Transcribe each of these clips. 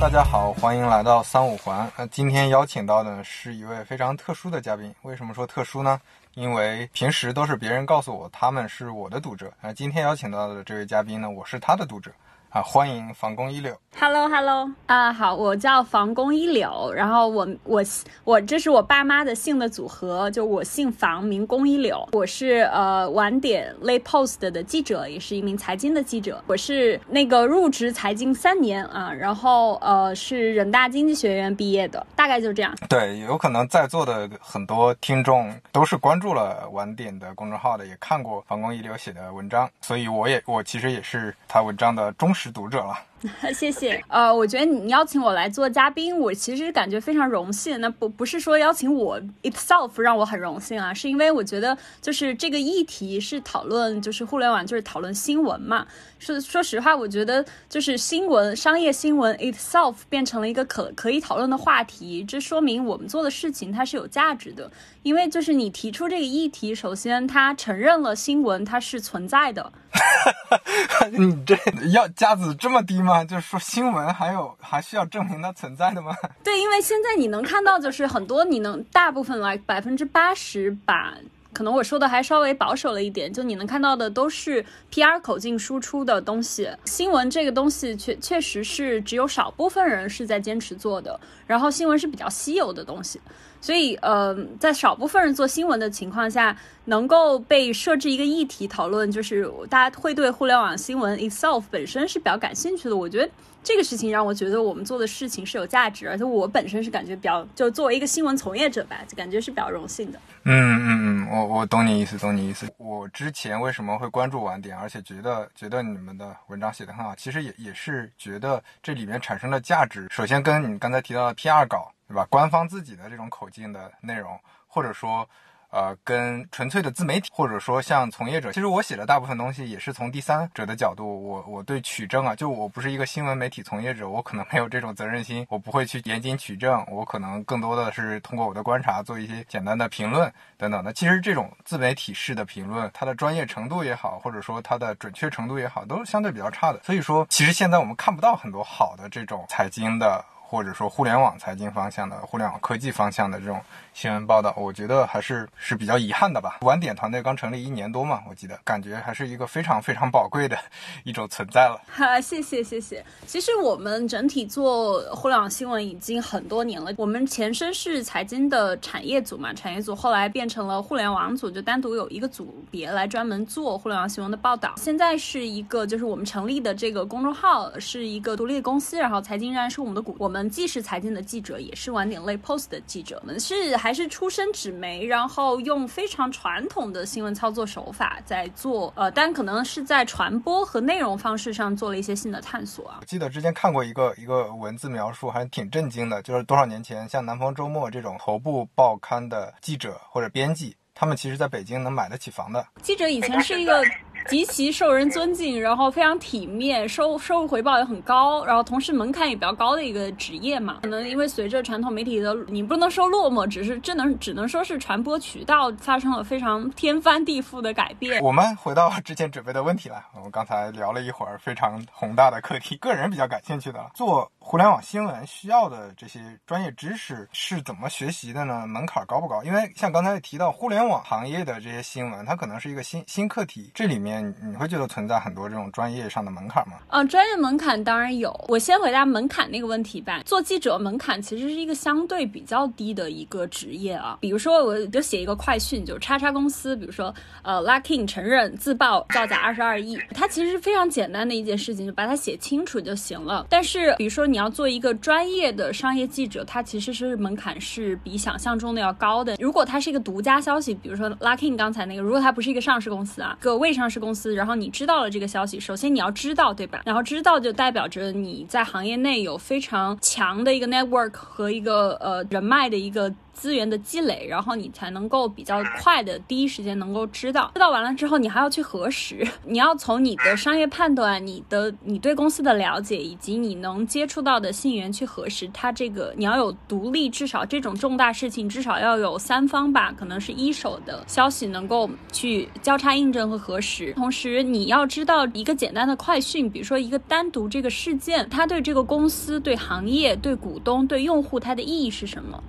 大家好，欢迎来到三五环。呃，今天邀请到的是一位非常特殊的嘉宾。为什么说特殊呢？因为平时都是别人告诉我他们是我的读者，那，今天邀请到的这位嘉宾呢，我是他的读者。啊，欢迎房工一柳。Hello，Hello，啊，好，我叫房工一柳，然后我我我这是我爸妈的姓的组合，就我姓房，名工一柳。我是呃晚点 Late Post 的记者，也是一名财经的记者。我是那个入职财经三年啊，然后呃是人大经济学院毕业的，大概就这样。对，有可能在座的很多听众都是关注了晚点的公众号的，也看过房工一柳写的文章，所以我也我其实也是他文章的忠。是读者了。谢谢。呃，我觉得你邀请我来做嘉宾，我其实感觉非常荣幸。那不不是说邀请我 itself 让我很荣幸啊，是因为我觉得就是这个议题是讨论，就是互联网就是讨论新闻嘛。说说实话，我觉得就是新闻、商业新闻 itself 变成了一个可可以讨论的话题，这说明我们做的事情它是有价值的。因为就是你提出这个议题，首先它承认了新闻它是存在的。你这要架子这么低吗？就是说，新闻还有还需要证明它存在的吗？对，因为现在你能看到，就是很多你能大部分来百分之八十把，可能我说的还稍微保守了一点，就你能看到的都是 PR 口径输出的东西。新闻这个东西确确实是只有少部分人是在坚持做的，然后新闻是比较稀有的东西。所以，呃，在少部分人做新闻的情况下，能够被设置一个议题讨论，就是大家会对互联网新闻 itself 本身是比较感兴趣的。我觉得这个事情让我觉得我们做的事情是有价值，而且我本身是感觉比较，就作为一个新闻从业者吧，就感觉是比较荣幸的。嗯嗯嗯，我我懂你意思，懂你意思。我之前为什么会关注晚点，而且觉得觉得你们的文章写得很好，其实也也是觉得这里面产生的价值，首先跟你刚才提到的 PR 稿。对吧？官方自己的这种口径的内容，或者说，呃，跟纯粹的自媒体，或者说像从业者，其实我写的大部分东西也是从第三者的角度。我我对取证啊，就我不是一个新闻媒体从业者，我可能没有这种责任心，我不会去严谨取证，我可能更多的是通过我的观察做一些简单的评论等等的。其实这种自媒体式的评论，它的专业程度也好，或者说它的准确程度也好，都是相对比较差的。所以说，其实现在我们看不到很多好的这种财经的。或者说互联网财经方向的、互联网科技方向的这种新闻报道，我觉得还是是比较遗憾的吧。晚点团队刚成立一年多嘛，我记得感觉还是一个非常非常宝贵的 一种存在了。哈，谢谢谢谢。其实我们整体做互联网新闻已经很多年了。我们前身是财经的产业组嘛，产业组后来变成了互联网组，就单独有一个组别来专门做互联网新闻的报道。现在是一个就是我们成立的这个公众号是一个独立的公司，然后财经仍然是我们的股，我们。既是财经的记者，也是晚点类 post 的记者，我们是还是出身纸媒，然后用非常传统的新闻操作手法在做，呃，但可能是在传播和内容方式上做了一些新的探索啊。我记得之前看过一个一个文字描述，还挺震惊的，就是多少年前，像南方周末这种头部报刊的记者或者编辑，他们其实在北京能买得起房的。记者以前是一个。极其受人尊敬，然后非常体面，收收入回报也很高，然后同时门槛也比较高的一个职业嘛。可能因为随着传统媒体的，你不能说落寞，只是只能只能说是传播渠道发生了非常天翻地覆的改变。我们回到之前准备的问题了，我们刚才聊了一会儿非常宏大的课题，个人比较感兴趣的做。互联网新闻需要的这些专业知识是怎么学习的呢？门槛高不高？因为像刚才提到互联网行业的这些新闻，它可能是一个新新课题，这里面你会觉得存在很多这种专业上的门槛吗？啊，专业门槛当然有。我先回答门槛那个问题吧。做记者门槛其实是一个相对比较低的一个职业啊。比如说，我就写一个快讯，就是叉叉公司，比如说呃，Luckin 承认自曝造假二十二亿，它其实是非常简单的一件事情，就把它写清楚就行了。但是比如说你。你要做一个专业的商业记者，他其实是门槛是比想象中的要高的。如果他是一个独家消息，比如说 Luckin 刚才那个，如果他不是一个上市公司啊，个未上市公司，然后你知道了这个消息，首先你要知道，对吧？然后知道就代表着你在行业内有非常强的一个 network 和一个呃人脉的一个。资源的积累，然后你才能够比较快的第一时间能够知道。知道完了之后，你还要去核实，你要从你的商业判断、你的你对公司的了解以及你能接触到的信源去核实它这个，你要有独立，至少这种重大事情至少要有三方吧，可能是一手的消息能够去交叉印证和核实。同时，你要知道一个简单的快讯，比如说一个单独这个事件，它对这个公司、对行业、对股东、对用户它的意义是什么。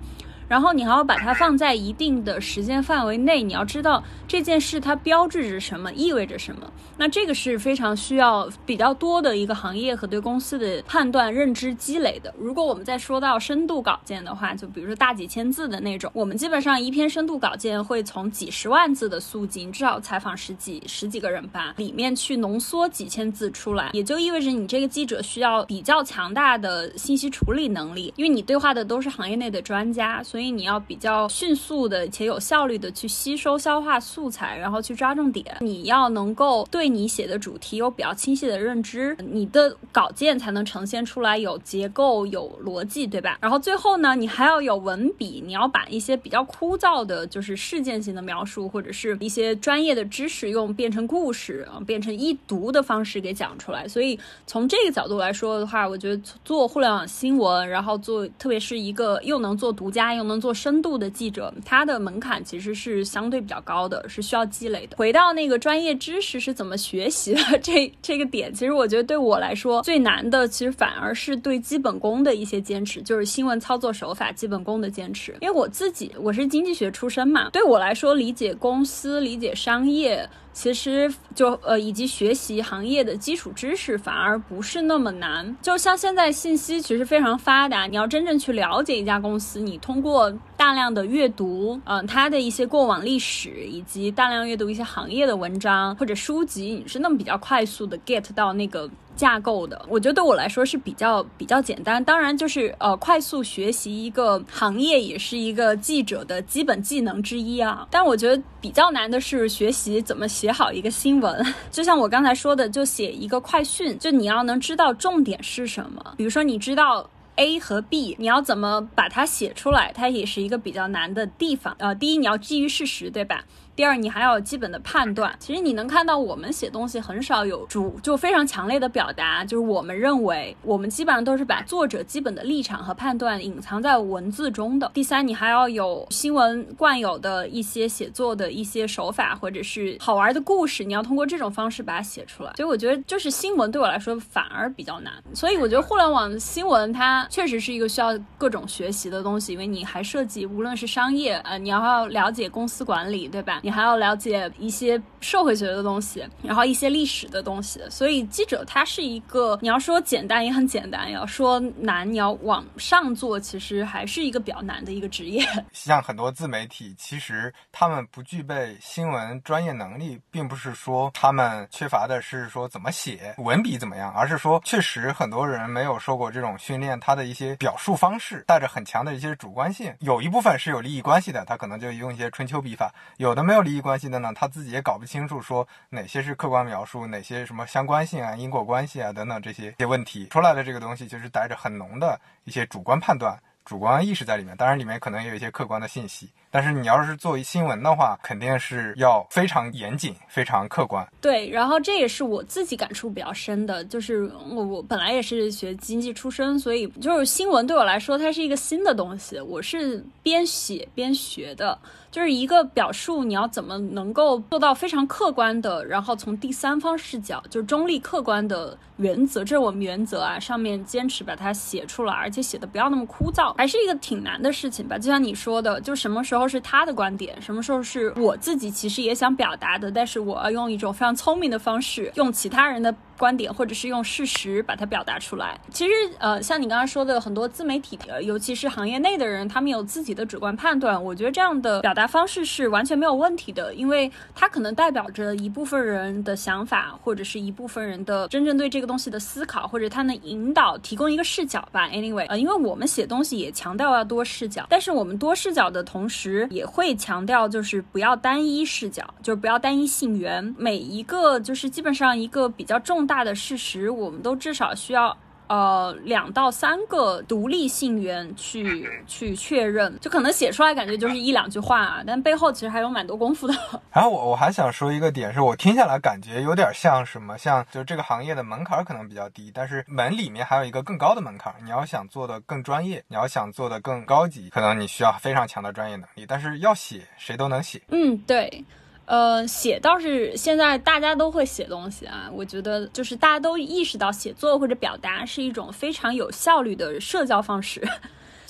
然后你还要把它放在一定的时间范围内，你要知道这件事它标志着什么，意味着什么。那这个是非常需要比较多的一个行业和对公司的判断认知积累的。如果我们再说到深度稿件的话，就比如说大几千字的那种，我们基本上一篇深度稿件会从几十万字的速进，至少采访十几十几个人吧，里面去浓缩几千字出来，也就意味着你这个记者需要比较强大的信息处理能力，因为你对话的都是行业内的专家，所以。所以你要比较迅速的且有效率的去吸收消化素材，然后去抓重点。你要能够对你写的主题有比较清晰的认知，你的稿件才能呈现出来有结构、有逻辑，对吧？然后最后呢，你还要有文笔，你要把一些比较枯燥的，就是事件型的描述，或者是一些专业的知识，用变成故事，变成易读的方式给讲出来。所以从这个角度来说的话，我觉得做互联网新闻，然后做特别是一个又能做独家又能能做深度的记者，他的门槛其实是相对比较高的，是需要积累的。回到那个专业知识是怎么学习的 这这个点，其实我觉得对我来说最难的，其实反而是对基本功的一些坚持，就是新闻操作手法基本功的坚持。因为我自己我是经济学出身嘛，对我来说理解公司、理解商业。其实就呃，以及学习行业的基础知识反而不是那么难。就像现在信息其实非常发达，你要真正去了解一家公司，你通过大量的阅读，嗯，它的一些过往历史，以及大量阅读一些行业的文章或者书籍，你是那么比较快速的 get 到那个。架构的，我觉得对我来说是比较比较简单。当然，就是呃，快速学习一个行业也是一个记者的基本技能之一啊。但我觉得比较难的是学习怎么写好一个新闻。就像我刚才说的，就写一个快讯，就你要能知道重点是什么。比如说，你知道 A 和 B，你要怎么把它写出来，它也是一个比较难的地方。呃，第一，你要基于事实，对吧？第二，你还要有基本的判断。其实你能看到，我们写东西很少有主，就非常强烈的表达，就是我们认为，我们基本上都是把作者基本的立场和判断隐藏在文字中的。第三，你还要有新闻惯有的一些写作的一些手法，或者是好玩的故事，你要通过这种方式把它写出来。所以我觉得，就是新闻对我来说反而比较难。所以我觉得互联网新闻它确实是一个需要各种学习的东西，因为你还涉及无论是商业，呃，你要要了解公司管理，对吧？还要了解一些社会学的东西，然后一些历史的东西，所以记者他是一个，你要说简单也很简单，要说难，你要往上做，其实还是一个比较难的一个职业。像很多自媒体，其实他们不具备新闻专业能力，并不是说他们缺乏的是说怎么写文笔怎么样，而是说确实很多人没有受过这种训练，他的一些表述方式带着很强的一些主观性，有一部分是有利益关系的，他可能就用一些春秋笔法。有的没有利益关系的呢，他自己也搞不清楚，说哪些是客观描述，哪些什么相关性啊、因果关系啊等等这些些问题出来的这个东西，就是带着很浓的一些主观判断、主观意识在里面。当然，里面可能也有一些客观的信息。但是你要是做新闻的话，肯定是要非常严谨、非常客观。对，然后这也是我自己感触比较深的，就是我我本来也是学经济出身，所以就是新闻对我来说它是一个新的东西，我是边写边学的。就是一个表述，你要怎么能够做到非常客观的，然后从第三方视角，就是中立客观的原则，这是我们原则啊，上面坚持把它写出来，而且写的不要那么枯燥，还是一个挺难的事情吧。就像你说的，就什么时候。时候是他的观点，什么时候是我自己其实也想表达的，但是我要用一种非常聪明的方式，用其他人的。观点，或者是用事实把它表达出来。其实，呃，像你刚刚说的，很多自媒体，尤其是行业内的人，他们有自己的主观判断。我觉得这样的表达方式是完全没有问题的，因为它可能代表着一部分人的想法，或者是一部分人的真正对这个东西的思考，或者它能引导、提供一个视角吧。Anyway，呃，因为我们写东西也强调要多视角，但是我们多视角的同时，也会强调就是不要单一视角，就是不要单一信源。每一个就是基本上一个比较重。大的事实，我们都至少需要呃两到三个独立信源去去确认，就可能写出来感觉就是一两句话啊，但背后其实还有蛮多功夫的。然后我我还想说一个点，是我听下来感觉有点像什么，像就这个行业的门槛可能比较低，但是门里面还有一个更高的门槛，你要想做的更专业，你要想做的更高级，可能你需要非常强的专业能力，但是要写谁都能写。嗯，对。呃，写倒是现在大家都会写东西啊。我觉得就是大家都意识到写作或者表达是一种非常有效率的社交方式。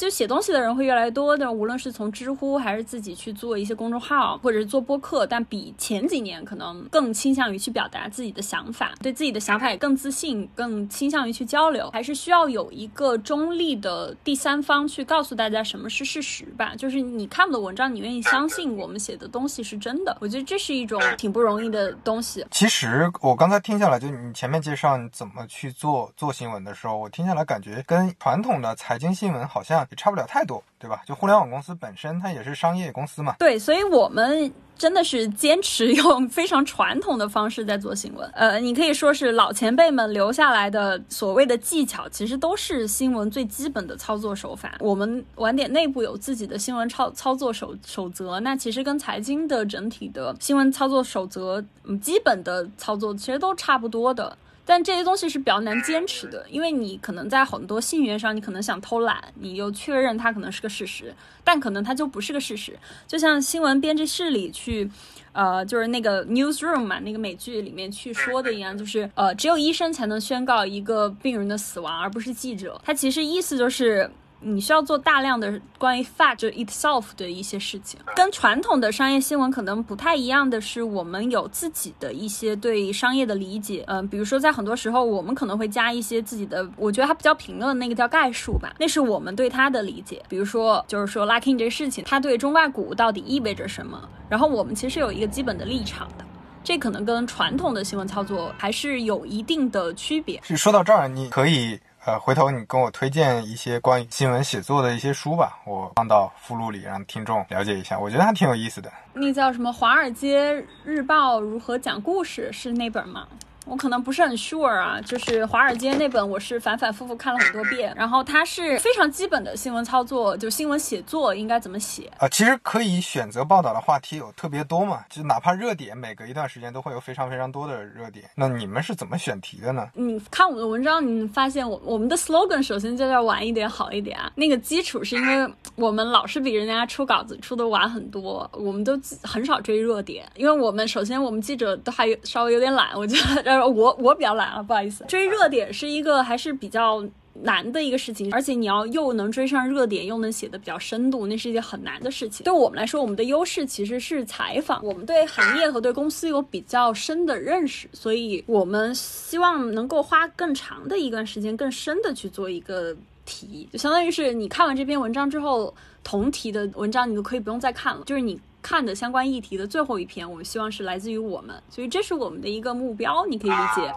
就写东西的人会越来越多的，无论是从知乎还是自己去做一些公众号，或者是做播客，但比前几年可能更倾向于去表达自己的想法，对自己的想法也更自信，更倾向于去交流，还是需要有一个中立的第三方去告诉大家什么是事实吧。就是你看我的文章，你愿意相信我们写的东西是真的，我觉得这是一种挺不容易的东西。其实我刚才听下来，就你前面介绍你怎么去做做新闻的时候，我听下来感觉跟传统的财经新闻好像。也差不了太多，对吧？就互联网公司本身，它也是商业公司嘛。对，所以我们真的是坚持用非常传统的方式在做新闻。呃，你可以说是老前辈们留下来的所谓的技巧，其实都是新闻最基本的操作手法。我们晚点内部有自己的新闻操操作守守则，那其实跟财经的整体的新闻操作守则，嗯，基本的操作其实都差不多的。但这些东西是比较难坚持的，因为你可能在很多信源上，你可能想偷懒，你又确认它可能是个事实，但可能它就不是个事实。就像新闻编辑室里去，呃，就是那个 newsroom 嘛，那个美剧里面去说的一样，就是呃，只有医生才能宣告一个病人的死亡，而不是记者。他其实意思就是。你需要做大量的关于 fact itself 的一些事情，跟传统的商业新闻可能不太一样的是，我们有自己的一些对商业的理解。嗯，比如说在很多时候，我们可能会加一些自己的，我觉得它比较评论那个叫概述吧，那是我们对它的理解。比如说，就是说 locking 这个事情，它对中外股到底意味着什么？然后我们其实有一个基本的立场的，这可能跟传统的新闻操作还是有一定的区别。是说到这儿，你可以。呃，回头你跟我推荐一些关于新闻写作的一些书吧，我放到附录里，让听众了解一下。我觉得还挺有意思的。那叫什么《华尔街日报如何讲故事》是那本吗？我可能不是很 sure 啊，就是华尔街那本，我是反反复复看了很多遍。然后它是非常基本的新闻操作，就新闻写作应该怎么写啊？其实可以选择报道的话题有特别多嘛，就哪怕热点，每隔一段时间都会有非常非常多的热点。那你们是怎么选题的呢？你看我们的文章，你发现我我们的 slogan 首先就要晚一点好一点啊。那个基础是因为我们老是比人家出稿子出的晚很多，我们都很少追热点，因为我们首先我们记者都还稍微有点懒，我觉得。我我比较懒啊，不好意思。追热点是一个还是比较难的一个事情，而且你要又能追上热点，又能写的比较深度，那是一件很难的事情。对我们来说，我们的优势其实是采访，我们对行业和对公司有比较深的认识，所以我们希望能够花更长的一段时间，更深的去做一个题，就相当于是你看完这篇文章之后，同题的文章你都可以不用再看了，就是你。看的相关议题的最后一篇，我们希望是来自于我们，所以这是我们的一个目标，你可以理解。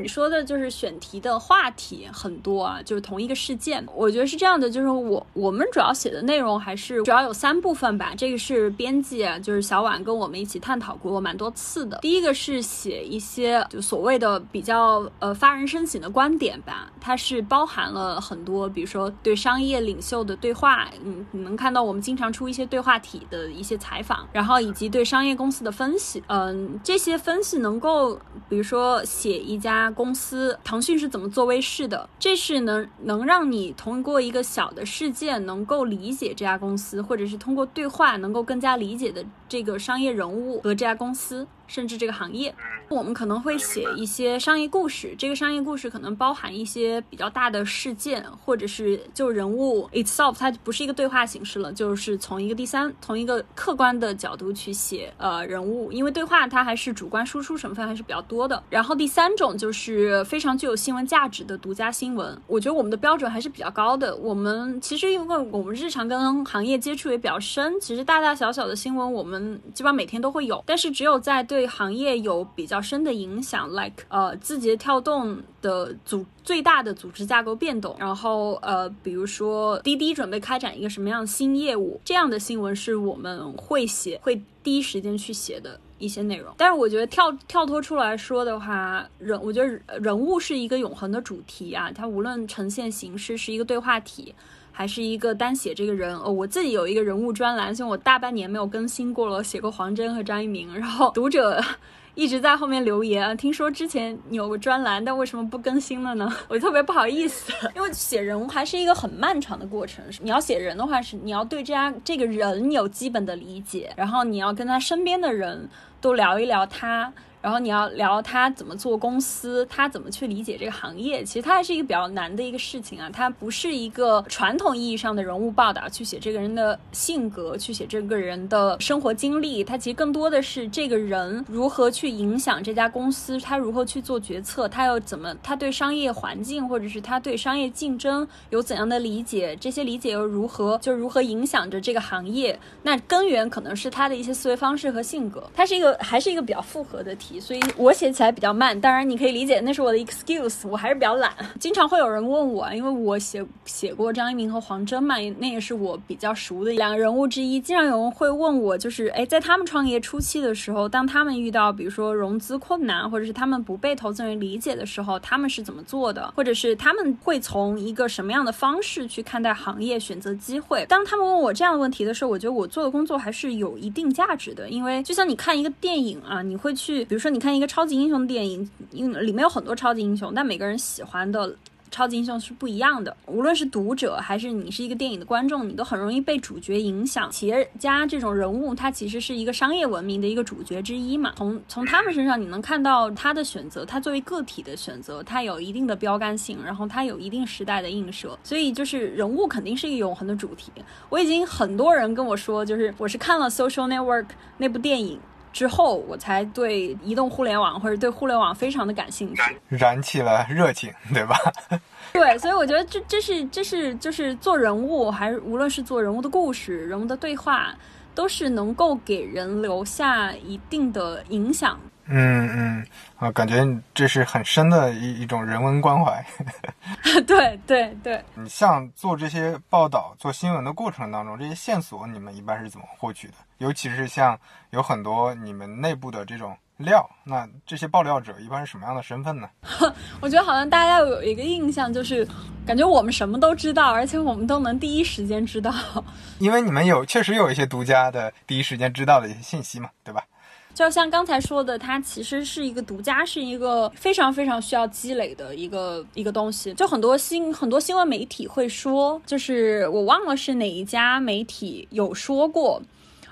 你说的就是选题的话题很多啊，就是同一个事件，我觉得是这样的，就是我我们主要写的内容还是主要有三部分吧。这个是编辑，就是小婉跟我们一起探讨过蛮多次的。第一个是写一些就所谓的比较呃发人深省的观点吧，它是包含了很多，比如说对商业领袖的对话，嗯，你能看到我们经常出一些对话体的一些采访。然后以及对商业公司的分析，嗯，这些分析能够，比如说写一家公司，腾讯是怎么做微视的，这是能能让你通过一个小的事件能够理解这家公司，或者是通过对话能够更加理解的这个商业人物和这家公司。甚至这个行业，我们可能会写一些商业故事。这个商业故事可能包含一些比较大的事件，或者是就人物 itself，它不是一个对话形式了，就是从一个第三、从一个客观的角度去写呃人物。因为对话它还是主观输出成分还是比较多的。然后第三种就是非常具有新闻价值的独家新闻。我觉得我们的标准还是比较高的。我们其实因为我们日常跟行业接触也比较深，其实大大小小的新闻我们基本上每天都会有。但是只有在对对行业有比较深的影响，like 呃字节跳动的组最大的组织架构变动，然后呃比如说滴滴准备开展一个什么样的新业务，这样的新闻是我们会写，会第一时间去写的。一些内容。但是我觉得跳跳脱出来说的话，人我觉得人物是一个永恒的主题啊，它无论呈现形式是一个对话体。还是一个单写这个人哦，我自己有一个人物专栏，虽然我大半年没有更新过了，写过黄真和张一鸣，然后读者一直在后面留言啊，听说之前有个专栏，但为什么不更新了呢？我特别不好意思，因为写人物还是一个很漫长的过程。你要写人的话，是你要对这样这个人有基本的理解，然后你要跟他身边的人都聊一聊他。然后你要聊他怎么做公司，他怎么去理解这个行业，其实它还是一个比较难的一个事情啊。它不是一个传统意义上的人物报道，去写这个人的性格，去写这个人的生活经历。它其实更多的是这个人如何去影响这家公司，他如何去做决策，他又怎么，他对商业环境或者是他对商业竞争有怎样的理解，这些理解又如何，就如何影响着这个行业。那根源可能是他的一些思维方式和性格。它是一个还是一个比较复合的题。所以我写起来比较慢，当然你可以理解那是我的 excuse，我还是比较懒。经常会有人问我，因为我写写过张一鸣和黄峥嘛，那也是我比较熟的两个人物之一。经常有人会问我，就是哎，在他们创业初期的时候，当他们遇到比如说融资困难，或者是他们不被投资人理解的时候，他们是怎么做的？或者是他们会从一个什么样的方式去看待行业、选择机会？当他们问我这样的问题的时候，我觉得我做的工作还是有一定价值的，因为就像你看一个电影啊，你会去比如。如说，你看一个超级英雄电影，因为里面有很多超级英雄，但每个人喜欢的超级英雄是不一样的。无论是读者还是你是一个电影的观众，你都很容易被主角影响。企业家这种人物，他其实是一个商业文明的一个主角之一嘛。从从他们身上，你能看到他的选择，他作为个体的选择，他有一定的标杆性，然后他有一定时代的映射。所以，就是人物肯定是一个永恒的主题。我已经很多人跟我说，就是我是看了《Social Network》那部电影。之后，我才对移动互联网或者对互联网非常的感兴趣，燃起了热情，对吧？对，所以我觉得这这是这是就是做人物，还是无论是做人物的故事、人物的对话，都是能够给人留下一定的影响。嗯嗯啊，感觉这是很深的一一种人文关怀。对对对，你像做这些报道、做新闻的过程当中，这些线索你们一般是怎么获取的？尤其是像有很多你们内部的这种料，那这些爆料者一般是什么样的身份呢？我觉得好像大家有一个印象，就是感觉我们什么都知道，而且我们都能第一时间知道。因为你们有确实有一些独家的第一时间知道的一些信息嘛，对吧？就像刚才说的，它其实是一个独家，是一个非常非常需要积累的一个一个东西。就很多新很多新闻媒体会说，就是我忘了是哪一家媒体有说过。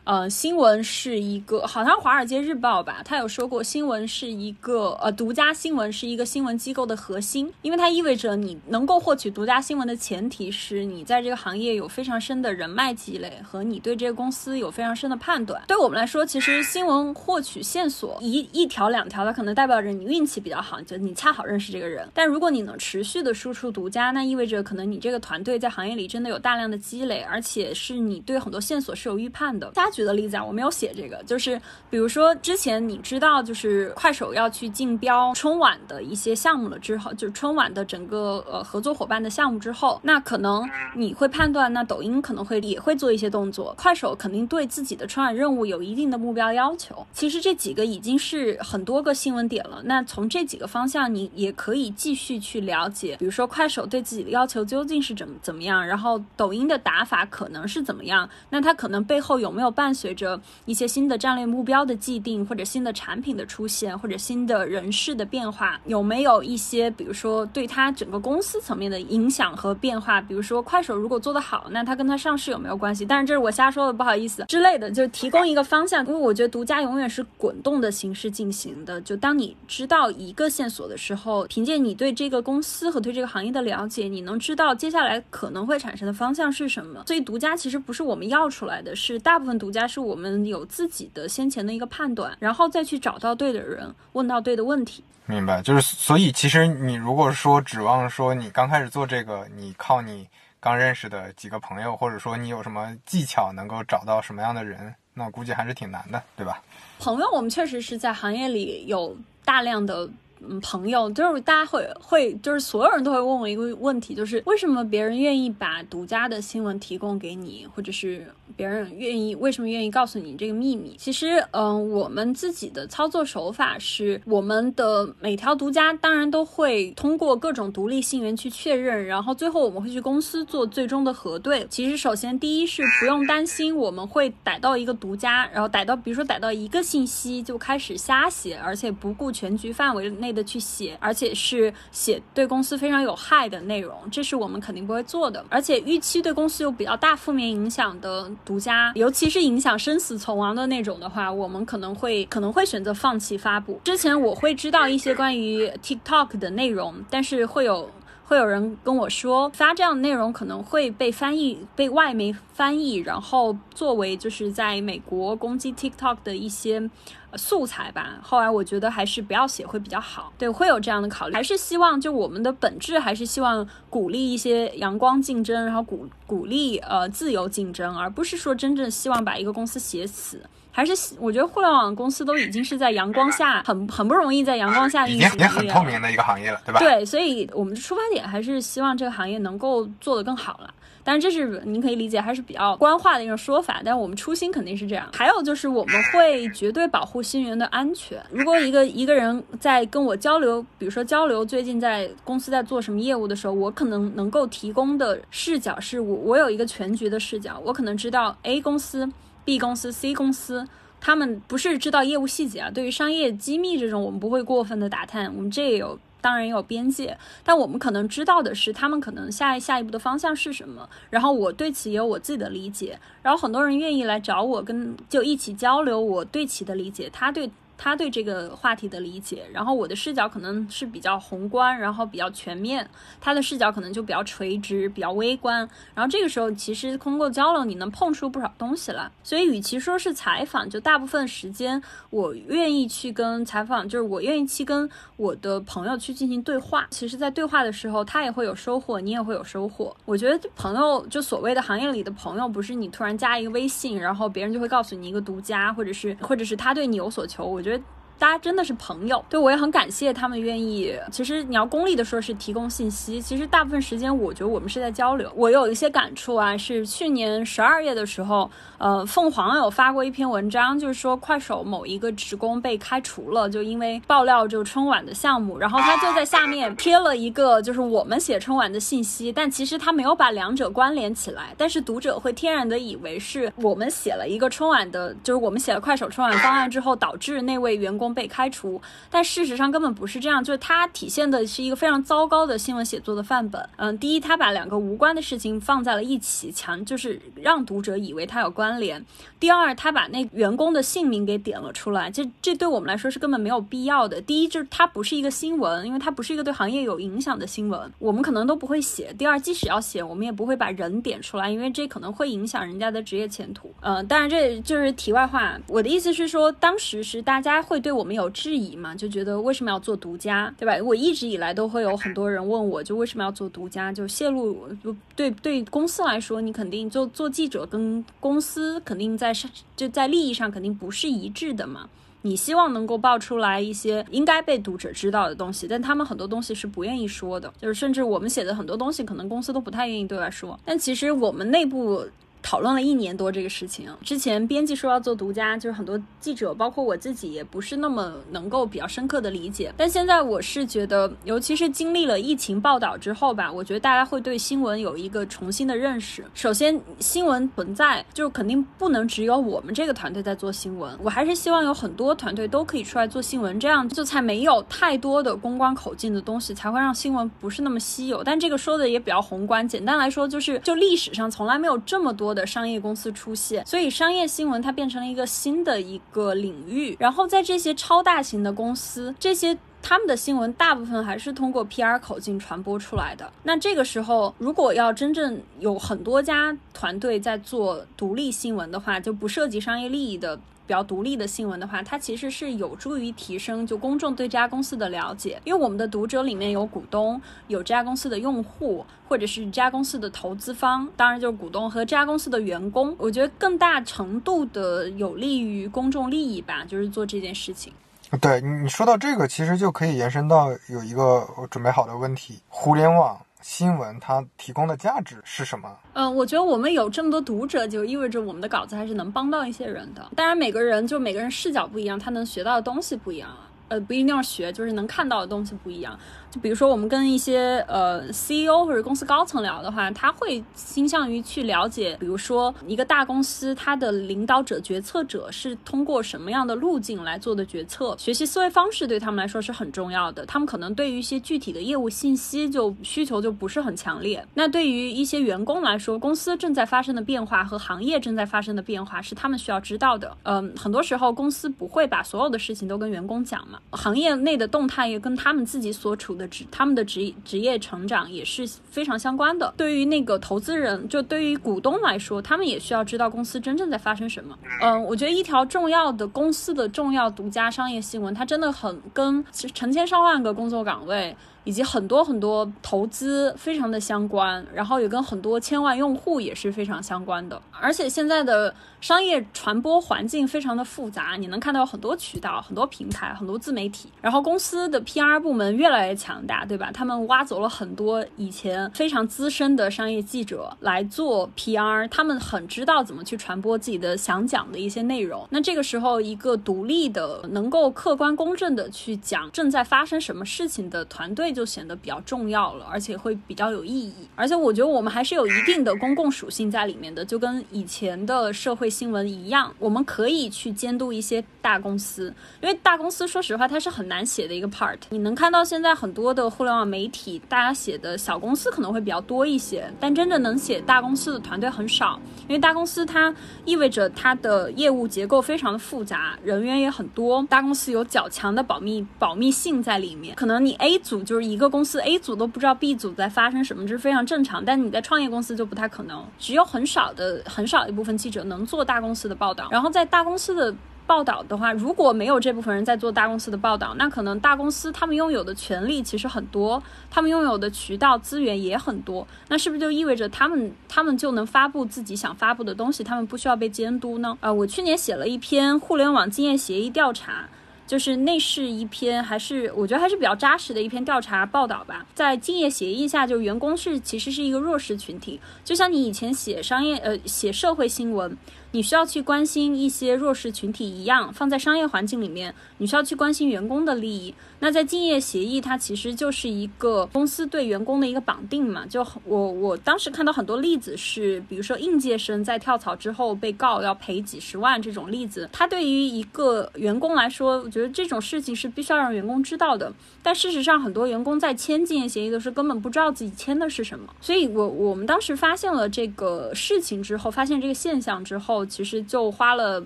呃，新闻是一个，好像《华尔街日报》吧，他有说过，新闻是一个呃，独家新闻是一个新闻机构的核心，因为它意味着你能够获取独家新闻的前提是你在这个行业有非常深的人脉积累和你对这个公司有非常深的判断。对我们来说，其实新闻获取线索一一条两条，它可能代表着你运气比较好，就你恰好认识这个人。但如果你能持续的输出独家，那意味着可能你这个团队在行业里真的有大量的积累，而且是你对很多线索是有预判的。大家。举的例子啊，我没有写这个，就是比如说之前你知道，就是快手要去竞标春晚的一些项目了之后，就是春晚的整个呃合作伙伴的项目之后，那可能你会判断，那抖音可能会也会做一些动作，快手肯定对自己的春晚任务有一定的目标要求。其实这几个已经是很多个新闻点了，那从这几个方向，你也可以继续去了解，比如说快手对自己的要求究竟是怎么怎么样，然后抖音的打法可能是怎么样，那它可能背后有没有办。伴随着一些新的战略目标的既定，或者新的产品的出现，或者新的人事的变化，有没有一些，比如说对它整个公司层面的影响和变化？比如说快手如果做得好，那它跟它上市有没有关系？但是这是我瞎说的，不好意思之类的，就提供一个方向。因为我觉得独家永远是滚动的形式进行的。就当你知道一个线索的时候，凭借你对这个公司和对这个行业的了解，你能知道接下来可能会产生的方向是什么。所以独家其实不是我们要出来的，是大部分独。家是我们有自己的先前的一个判断，然后再去找到对的人，问到对的问题。明白，就是所以其实你如果说指望说你刚开始做这个，你靠你刚认识的几个朋友，或者说你有什么技巧能够找到什么样的人，那估计还是挺难的，对吧？朋友，我们确实是在行业里有大量的嗯朋友，就是大家会会就是所有人都会问我一个问题，就是为什么别人愿意把独家的新闻提供给你，或者是别人愿意为什么愿意告诉你这个秘密？其实，嗯，我们自己的操作手法是，我们的每条独家当然都会通过各种独立信源去确认，然后最后我们会去公司做最终的核对。其实，首先第一是不用担心我们会逮到一个独家，然后逮到比如说逮到一个信息就开始瞎写，而且不顾全局范围内的去写，而且是写对公司非常有害的内容，这是我们肯定不会做的。而且预期对公司有比较大负面影响的独家，尤其是影响生死存亡的那种的话，我们可能会可能会选择放弃发布。之前我会知道一些关于 TikTok 的内容，但是会有。会有人跟我说，发这样的内容可能会被翻译，被外媒翻译，然后作为就是在美国攻击 TikTok 的一些素材吧。后来我觉得还是不要写会比较好。对，会有这样的考虑，还是希望就我们的本质还是希望鼓励一些阳光竞争，然后鼓鼓励呃自由竞争，而不是说真正希望把一个公司写死。还是我觉得互联网公司都已经是在阳光下很很不容易在阳光下运行，已经很透明的一个行业了，对吧？对，所以我们的出发点还是希望这个行业能够做得更好了。但是，这是您可以理解还是比较官话的一种说法，但我们初心肯定是这样。还有就是我们会绝对保护新源的安全。如果一个一个人在跟我交流，比如说交流最近在公司在做什么业务的时候，我可能能够提供的视角是我我有一个全局的视角，我可能知道 A 公司。B 公司、C 公司，他们不是知道业务细节啊。对于商业机密这种，我们不会过分的打探，我们这也有当然也有边界。但我们可能知道的是，他们可能下一下一步的方向是什么。然后我对此也有我自己的理解。然后很多人愿意来找我，跟就一起交流我对其的理解，他对。他对这个话题的理解，然后我的视角可能是比较宏观，然后比较全面，他的视角可能就比较垂直、比较微观。然后这个时候，其实通过交流，你能碰出不少东西来。所以，与其说是采访，就大部分时间我愿意去跟采访，就是我愿意去跟我的朋友去进行对话。其实，在对话的时候，他也会有收获，你也会有收获。我觉得朋友，就所谓的行业里的朋友，不是你突然加一个微信，然后别人就会告诉你一个独家，或者是或者是他对你有所求。我。觉得大家真的是朋友，对我也很感谢他们愿意。其实你要功利的说，是提供信息。其实大部分时间，我觉得我们是在交流。我有一些感触啊，是去年十二月的时候，呃，凤凰有发过一篇文章，就是说快手某一个职工被开除了，就因为爆料就春晚的项目。然后他就在下面贴了一个就是我们写春晚的信息，但其实他没有把两者关联起来。但是读者会天然的以为是我们写了一个春晚的，就是我们写了快手春晚方案之后，导致那位员工。被开除，但事实上根本不是这样，就是它体现的是一个非常糟糕的新闻写作的范本。嗯，第一，他把两个无关的事情放在了一起，强就是让读者以为它有关联；第二，他把那员工的姓名给点了出来，这这对我们来说是根本没有必要的。第一，就是它不是一个新闻，因为它不是一个对行业有影响的新闻，我们可能都不会写。第二，即使要写，我们也不会把人点出来，因为这可能会影响人家的职业前途。嗯，当然这就是题外话。我的意思是说，当时是大家会对我们有质疑嘛？就觉得为什么要做独家，对吧？我一直以来都会有很多人问我，就为什么要做独家？就泄露，对对公司来说，你肯定做做记者跟公司肯定在上就在利益上肯定不是一致的嘛。你希望能够爆出来一些应该被读者知道的东西，但他们很多东西是不愿意说的，就是甚至我们写的很多东西，可能公司都不太愿意对外说。但其实我们内部。讨论了一年多这个事情。之前编辑说要做独家，就是很多记者，包括我自己，也不是那么能够比较深刻的理解。但现在我是觉得，尤其是经历了疫情报道之后吧，我觉得大家会对新闻有一个重新的认识。首先，新闻存在就肯定不能只有我们这个团队在做新闻，我还是希望有很多团队都可以出来做新闻，这样就才没有太多的公关口径的东西，才会让新闻不是那么稀有。但这个说的也比较宏观，简单来说就是，就历史上从来没有这么多。多的商业公司出现，所以商业新闻它变成了一个新的一个领域。然后在这些超大型的公司，这些他们的新闻大部分还是通过 PR 口径传播出来的。那这个时候，如果要真正有很多家团队在做独立新闻的话，就不涉及商业利益的。比较独立的新闻的话，它其实是有助于提升就公众对这家公司的了解，因为我们的读者里面有股东，有这家公司的用户，或者是这家公司的投资方，当然就是股东和这家公司的员工。我觉得更大程度的有利于公众利益吧，就是做这件事情。对你你说到这个，其实就可以延伸到有一个我准备好的问题：互联网新闻它提供的价值是什么？嗯，我觉得我们有这么多读者，就意味着我们的稿子还是能帮到一些人的。当然，每个人就每个人视角不一样，他能学到的东西不一样。呃，不一定要学，就是能看到的东西不一样。比如说，我们跟一些呃 CEO 或者公司高层聊的话，他会倾向于去了解，比如说一个大公司它的领导者、决策者是通过什么样的路径来做的决策，学习思维方式对他们来说是很重要的。他们可能对于一些具体的业务信息就需求就不是很强烈。那对于一些员工来说，公司正在发生的变化和行业正在发生的变化是他们需要知道的。嗯，很多时候公司不会把所有的事情都跟员工讲嘛。行业内的动态也跟他们自己所处的他们的职职业成长也是非常相关的。对于那个投资人，就对于股东来说，他们也需要知道公司真正在发生什么。嗯，我觉得一条重要的公司的重要独家商业新闻，它真的很跟成千上万个工作岗位。以及很多很多投资非常的相关，然后也跟很多千万用户也是非常相关的。而且现在的商业传播环境非常的复杂，你能看到很多渠道、很多平台、很多自媒体。然后公司的 PR 部门越来越强大，对吧？他们挖走了很多以前非常资深的商业记者来做 PR，他们很知道怎么去传播自己的想讲的一些内容。那这个时候，一个独立的、能够客观公正的去讲正在发生什么事情的团队。就显得比较重要了，而且会比较有意义。而且我觉得我们还是有一定的公共属性在里面的，就跟以前的社会新闻一样，我们可以去监督一些大公司，因为大公司说实话它是很难写的一个 part。你能看到现在很多的互联网媒体，大家写的小公司可能会比较多一些，但真正能写大公司的团队很少，因为大公司它意味着它的业务结构非常的复杂，人员也很多，大公司有较强的保密保密性在里面，可能你 A 组就是。一个公司 A 组都不知道 B 组在发生什么，这是非常正常。但你在创业公司就不太可能，只有很少的很少一部分记者能做大公司的报道。然后在大公司的报道的话，如果没有这部分人在做大公司的报道，那可能大公司他们拥有的权利其实很多，他们拥有的渠道资源也很多。那是不是就意味着他们他们就能发布自己想发布的东西，他们不需要被监督呢？啊，我去年写了一篇互联网经验协议调查。就是那是一篇还是我觉得还是比较扎实的一篇调查报道吧。在竞业协议下，就员工是其实是一个弱势群体，就像你以前写商业呃写社会新闻。你需要去关心一些弱势群体一样，放在商业环境里面，你需要去关心员工的利益。那在竞业协议，它其实就是一个公司对员工的一个绑定嘛。就我我当时看到很多例子是，比如说应届生在跳槽之后被告要赔几十万这种例子。它对于一个员工来说，我觉得这种事情是必须要让员工知道的。但事实上，很多员工在签竞业协议的时候根本不知道自己签的是什么。所以我我们当时发现了这个事情之后，发现这个现象之后。其实就花了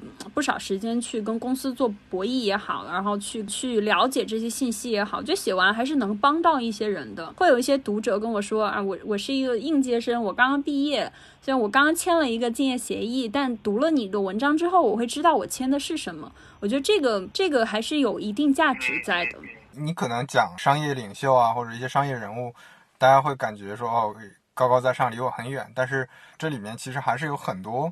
不少时间去跟公司做博弈也好，然后去去了解这些信息也好，就写完还是能帮到一些人的。会有一些读者跟我说啊，我我是一个应届生，我刚刚毕业，虽然我刚刚签了一个竞业协议，但读了你的文章之后，我会知道我签的是什么。我觉得这个这个还是有一定价值在的。你可能讲商业领袖啊，或者一些商业人物，大家会感觉说哦高高在上，离我很远，但是这里面其实还是有很多。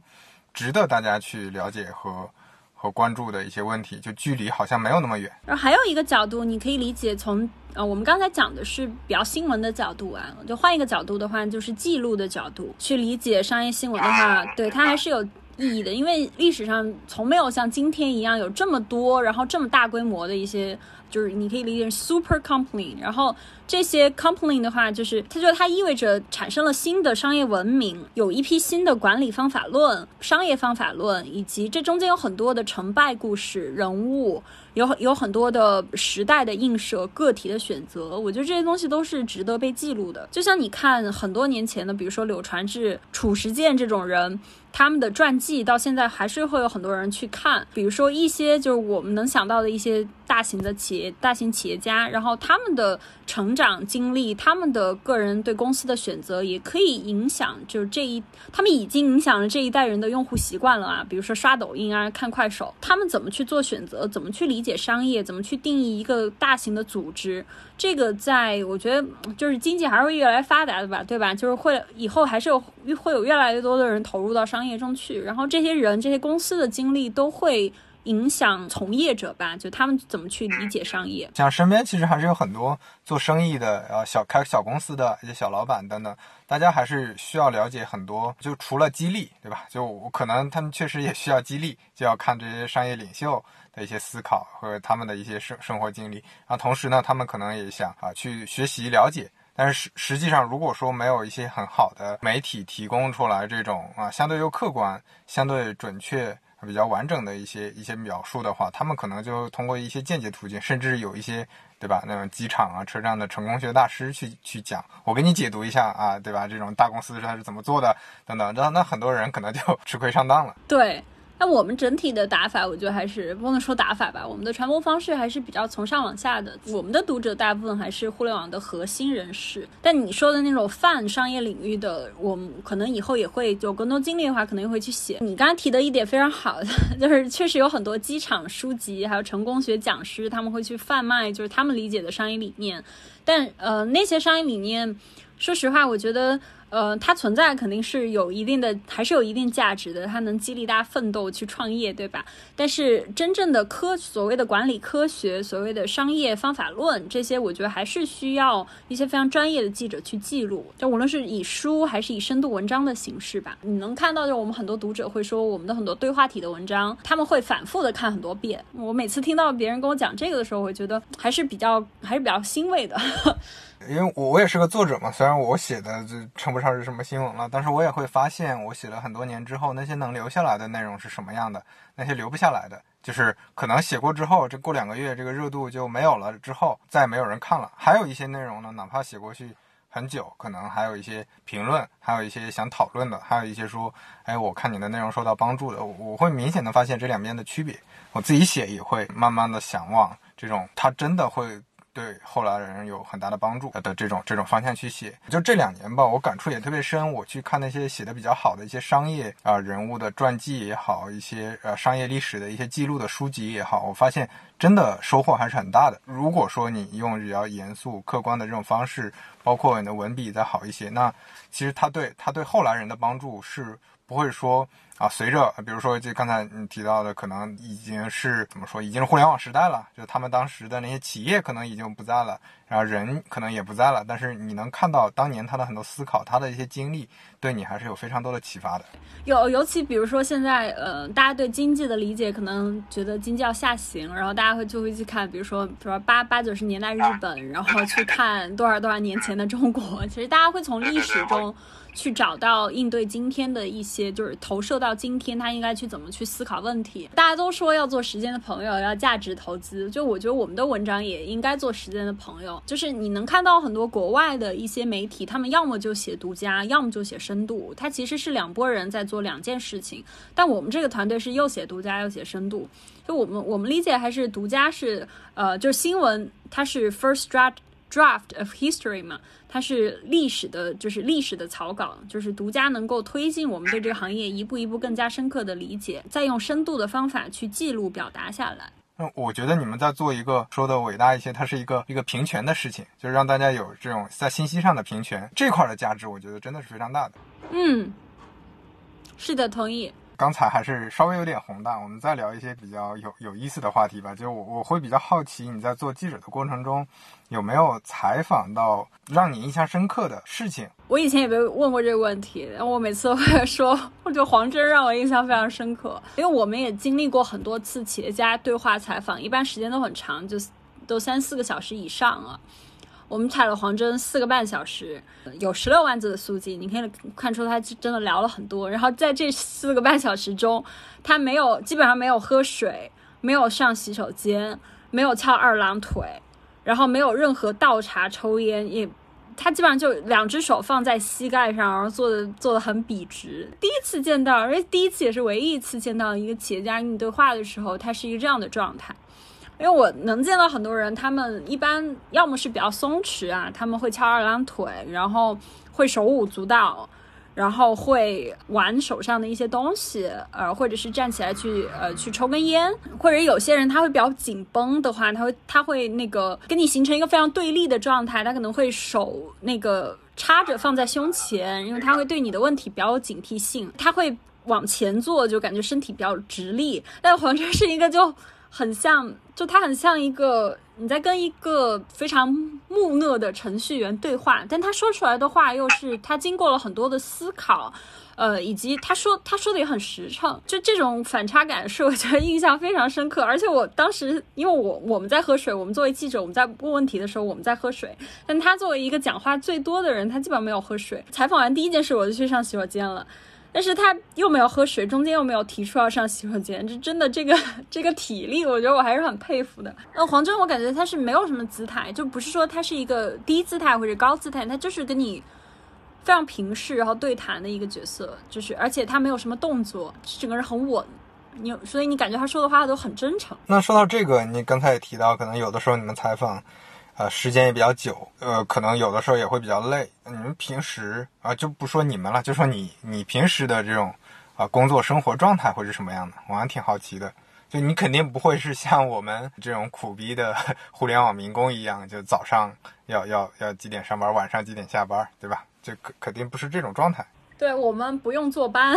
值得大家去了解和和关注的一些问题，就距离好像没有那么远。然后还有一个角度，你可以理解从呃，我们刚才讲的是比较新闻的角度啊，就换一个角度的话，就是记录的角度去理解商业新闻的话，对它还是有意义的，因为历史上从没有像今天一样有这么多，然后这么大规模的一些。就是你可以理解 super company，然后这些 company 的话，就是它就它意味着产生了新的商业文明，有一批新的管理方法论、商业方法论，以及这中间有很多的成败故事、人物，有有很多的时代的映射、个体的选择。我觉得这些东西都是值得被记录的。就像你看很多年前的，比如说柳传志、褚时健这种人。他们的传记到现在还是会有很多人去看，比如说一些就是我们能想到的一些大型的企业、大型企业家，然后他们的成长经历、他们的个人对公司的选择，也可以影响，就是这一他们已经影响了这一代人的用户习惯了啊。比如说刷抖音啊、看快手，他们怎么去做选择，怎么去理解商业，怎么去定义一个大型的组织。这个在我觉得就是经济还是会越来越发达的吧，对吧？就是会以后还是有会有越来越多的人投入到商业中去，然后这些人、这些公司的经历都会影响从业者吧，就他们怎么去理解商业。像身边其实还是有很多做生意的，呃，小开小公司的一些小老板等等，大家还是需要了解很多。就除了激励，对吧？就可能他们确实也需要激励，就要看这些商业领袖的一些思考和他们的一些生生活经历。然后同时呢，他们可能也想啊去学习了解。但是实实际上，如果说没有一些很好的媒体提供出来这种啊相对又客观、相对准确、比较完整的一些一些描述的话，他们可能就通过一些间接途径，甚至有一些对吧那种机场啊、车站的成功学大师去去讲，我给你解读一下啊，对吧？这种大公司它是怎么做的等等，那那很多人可能就 吃亏上当了。对。那我们整体的打法，我觉得还是不能说打法吧，我们的传播方式还是比较从上往下的。我们的读者大部分还是互联网的核心人士，但你说的那种泛商业领域的，我们可能以后也会有更多精力的话，可能也会去写。你刚刚提的一点非常好的，就是确实有很多机场书籍，还有成功学讲师，他们会去贩卖，就是他们理解的商业理念。但呃，那些商业理念，说实话，我觉得。呃，它存在肯定是有一定的，还是有一定价值的，它能激励大家奋斗去创业，对吧？但是真正的科，所谓的管理科学，所谓的商业方法论，这些我觉得还是需要一些非常专业的记者去记录，就无论是以书还是以深度文章的形式吧。你能看到，就我们很多读者会说，我们的很多对话体的文章，他们会反复的看很多遍。我每次听到别人跟我讲这个的时候，我觉得还是比较，还是比较欣慰的。因为我我也是个作者嘛，虽然我写的就称不上是什么新闻了，但是我也会发现，我写了很多年之后，那些能留下来的内容是什么样的，那些留不下来的，就是可能写过之后，这过两个月这个热度就没有了，之后再也没有人看了。还有一些内容呢，哪怕写过去很久，可能还有一些评论，还有一些想讨论的，还有一些说，哎，我看你的内容受到帮助的，我会明显的发现这两边的区别。我自己写也会慢慢的想往这种，他真的会。对后来人有很大的帮助的这种这种方向去写，就这两年吧，我感触也特别深。我去看那些写的比较好的一些商业啊人物的传记也好，一些呃商业历史的一些记录的书籍也好，我发现真的收获还是很大的。如果说你用比较严肃客观的这种方式，包括你的文笔再好一些，那其实他对他对后来人的帮助是不会说。啊，随着比如说，就刚才你提到的，可能已经是怎么说，已经是互联网时代了，就他们当时的那些企业可能已经不在了，然后人可能也不在了，但是你能看到当年他的很多思考，他的一些经历，对你还是有非常多的启发的。有，尤其比如说现在，呃，大家对经济的理解可能觉得经济要下行，然后大家会就会去看，比如说，比如说八八九十年代日本，然后去看多少多少年前的中国，其实大家会从历史中。去找到应对今天的一些，就是投射到今天，他应该去怎么去思考问题。大家都说要做时间的朋友，要价值投资，就我觉得我们的文章也应该做时间的朋友。就是你能看到很多国外的一些媒体，他们要么就写独家，要么就写深度，它其实是两拨人在做两件事情。但我们这个团队是又写独家又写深度，就我们我们理解还是独家是呃，就是新闻它是 first draft draft of history 嘛。它是历史的，就是历史的草稿，就是独家能够推进我们对这个行业一步一步更加深刻的理解，再用深度的方法去记录表达下来。那我觉得你们在做一个说的伟大一些，它是一个一个平权的事情，就是让大家有这种在信息上的平权这块的价值，我觉得真的是非常大的。嗯，是的，同意。刚才还是稍微有点宏大，我们再聊一些比较有有意思的话题吧。就我我会比较好奇，你在做记者的过程中，有没有采访到让你印象深刻的事情？我以前也被问过这个问题，然后我每次都会说，我觉得黄峥让我印象非常深刻，因为我们也经历过很多次企业家对话采访，一般时间都很长，就都三四个小时以上啊。我们采了黄峥四个半小时，有十六万字的速记，你可以看出他真的聊了很多。然后在这四个半小时中，他没有基本上没有喝水，没有上洗手间，没有翘二郎腿，然后没有任何倒茶抽烟，也他基本上就两只手放在膝盖上，然后坐的坐的很笔直。第一次见到，而且第一次也是唯一一次见到一个企业家跟你对话的时候，他是一个这样的状态。因为我能见到很多人，他们一般要么是比较松弛啊，他们会翘二郎腿，然后会手舞足蹈，然后会玩手上的一些东西，呃，或者是站起来去呃去抽根烟，或者有些人他会比较紧绷的话，他会他会那个跟你形成一个非常对立的状态，他可能会手那个插着放在胸前，因为他会对你的问题比较有警惕性，他会。往前坐，就感觉身体比较直立。但黄真是一个就很像，就他很像一个你在跟一个非常木讷的程序员对话，但他说出来的话又是他经过了很多的思考。呃，以及他说他说的也很实诚，就这种反差感是我觉得印象非常深刻。而且我当时，因为我我们在喝水，我们作为记者，我们在问问题的时候我们在喝水，但他作为一个讲话最多的人，他基本上没有喝水。采访完第一件事我就去上洗手间了，但是他又没有喝水，中间又没有提出要上洗手间，这真的这个这个体力，我觉得我还是很佩服的。那黄峥，我感觉他是没有什么姿态，就不是说他是一个低姿态或者高姿态，他就是跟你。非常平视，然后对谈的一个角色，就是而且他没有什么动作，整个人很稳，你所以你感觉他说的话都很真诚。那说到这个，你刚才也提到，可能有的时候你们采访，呃，时间也比较久，呃，可能有的时候也会比较累。你们平时啊，就不说你们了，就说你你平时的这种啊工作生活状态会是什么样的？我还挺好奇的。就你肯定不会是像我们这种苦逼的 互联网民工一样，就早上要要要几点上班，晚上几点下班，对吧？这肯肯定不是这种状态。对我们不用坐班，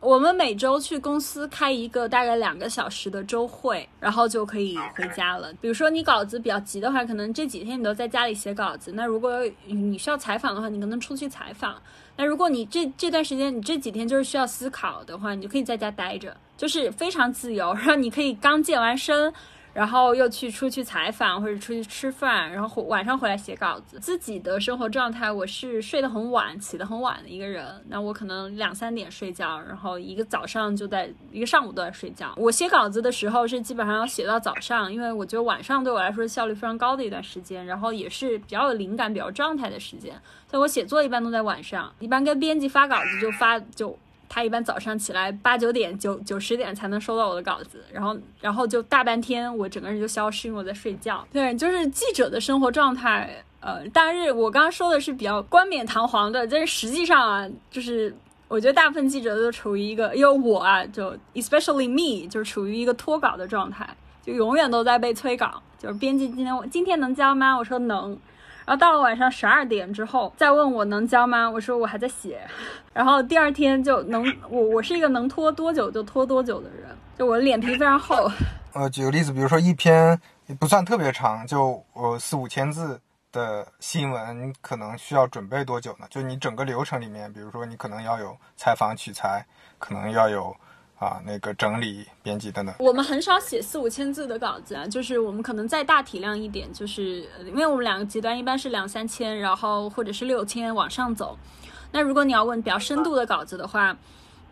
我们每周去公司开一个大概两个小时的周会，然后就可以回家了。比如说你稿子比较急的话，可能这几天你都在家里写稿子。那如果你需要采访的话，你可能出去采访。那如果你这这段时间你这几天就是需要思考的话，你就可以在家待着，就是非常自由，然后你可以刚健完身。然后又去出去采访或者出去吃饭，然后晚上回来写稿子。自己的生活状态，我是睡得很晚，起得很晚的一个人。那我可能两三点睡觉，然后一个早上就在一个上午都在睡觉。我写稿子的时候是基本上要写到早上，因为我觉得晚上对我来说效率非常高的一段时间，然后也是比较有灵感、比较状态的时间。所以我写作一般都在晚上，一般跟编辑发稿子就发就。他一般早上起来八九点九九十点才能收到我的稿子，然后然后就大半天我整个人就消失，因为我在睡觉。对，就是记者的生活状态。呃，当然我刚刚说的是比较冠冕堂皇的，但是实际上啊，就是我觉得大部分记者都处于一个，因为我啊，就 especially me，就是处于一个脱稿的状态，就永远都在被催稿。就是编辑今天今天能交吗？我说能。然后到了晚上十二点之后，再问我能交吗？我说我还在写。然后第二天就能，我我是一个能拖多久就拖多久的人，就我脸皮非常厚。呃，举个例子，比如说一篇不算特别长，就呃四五千字的新闻，可能需要准备多久呢？就你整个流程里面，比如说你可能要有采访取材，可能要有。啊，那个整理、编辑等等，我们很少写四五千字的稿子啊，就是我们可能再大体量一点，就是因为我们两个极端一般是两三千，然后或者是六千往上走。那如果你要问比较深度的稿子的话，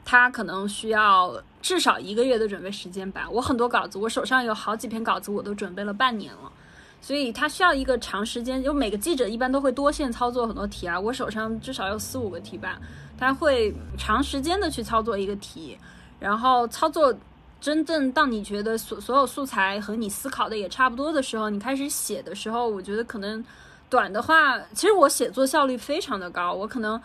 它可能需要至少一个月的准备时间吧。我很多稿子，我手上有好几篇稿子，我都准备了半年了，所以它需要一个长时间。就每个记者一般都会多线操作很多题啊，我手上至少有四五个题吧，他会长时间的去操作一个题。然后操作，真正当你觉得所所有素材和你思考的也差不多的时候，你开始写的时候，我觉得可能短的话，其实我写作效率非常的高，我可能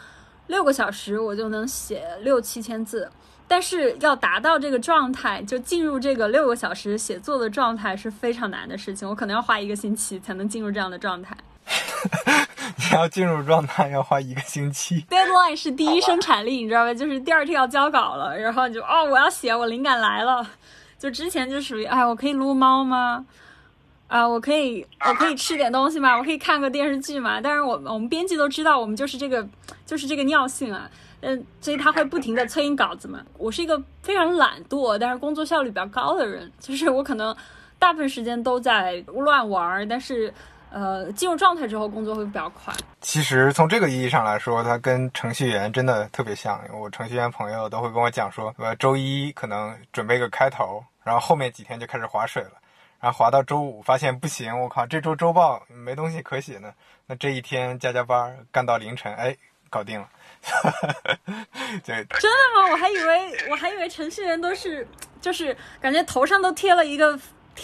六个小时我就能写六七千字，但是要达到这个状态，就进入这个六个小时写作的状态是非常难的事情，我可能要花一个星期才能进入这样的状态。你要进入状态要花一个星期，deadline 是第一生产力，你知道吧？就是第二天要交稿了，然后就哦，我要写，我灵感来了。就之前就属于哎，我可以撸猫吗？啊，我可以，我可以吃点东西吗？我可以看个电视剧吗？但是我我们编辑都知道，我们就是这个，就是这个尿性啊。嗯，所以他会不停的催你稿子嘛。我是一个非常懒惰，但是工作效率比较高的人，就是我可能大部分时间都在乱玩，但是。呃，进入状态之后，工作会比较快。其实从这个意义上来说，它跟程序员真的特别像。我程序员朋友都会跟我讲说，呃，周一可能准备个开头，然后后面几天就开始划水了，然后划到周五发现不行，我靠，这周周报没东西可写呢。那这一天 加加班干到凌晨，哎，搞定了。对，真的吗？我还以为我还以为程序员都是，就是感觉头上都贴了一个。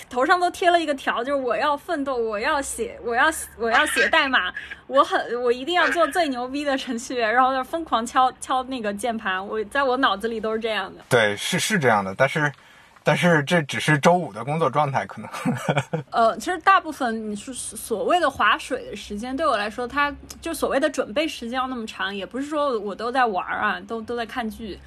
头上都贴了一个条，就是我要奋斗，我要写，我要我要写代码，我很我一定要做最牛逼的程序员，然后疯狂敲敲那个键盘。我在我脑子里都是这样的。对，是是这样的，但是但是这只是周五的工作状态，可能。呃，其实大部分你说所谓的划水的时间，对我来说，它就所谓的准备时间要那么长，也不是说我都在玩啊，都都在看剧。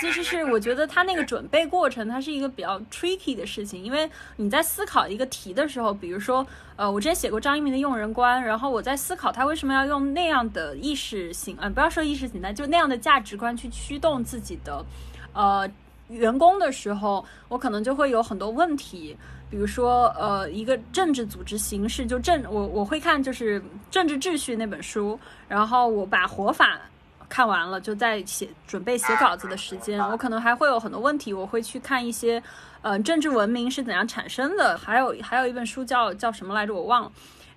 其实是我觉得它那个准备过程，它是一个比较 tricky 的事情，因为你在思考一个题的时候，比如说，呃，我之前写过张一鸣的用人观，然后我在思考他为什么要用那样的意识形，呃，不要说意识形态，就那样的价值观去驱动自己的，呃。员工的时候，我可能就会有很多问题，比如说，呃，一个政治组织形式，就政，我我会看就是《政治秩序》那本书，然后我把活法看完了，就在写准备写稿子的时间，我可能还会有很多问题，我会去看一些，呃，政治文明是怎样产生的，还有还有一本书叫叫什么来着，我忘了。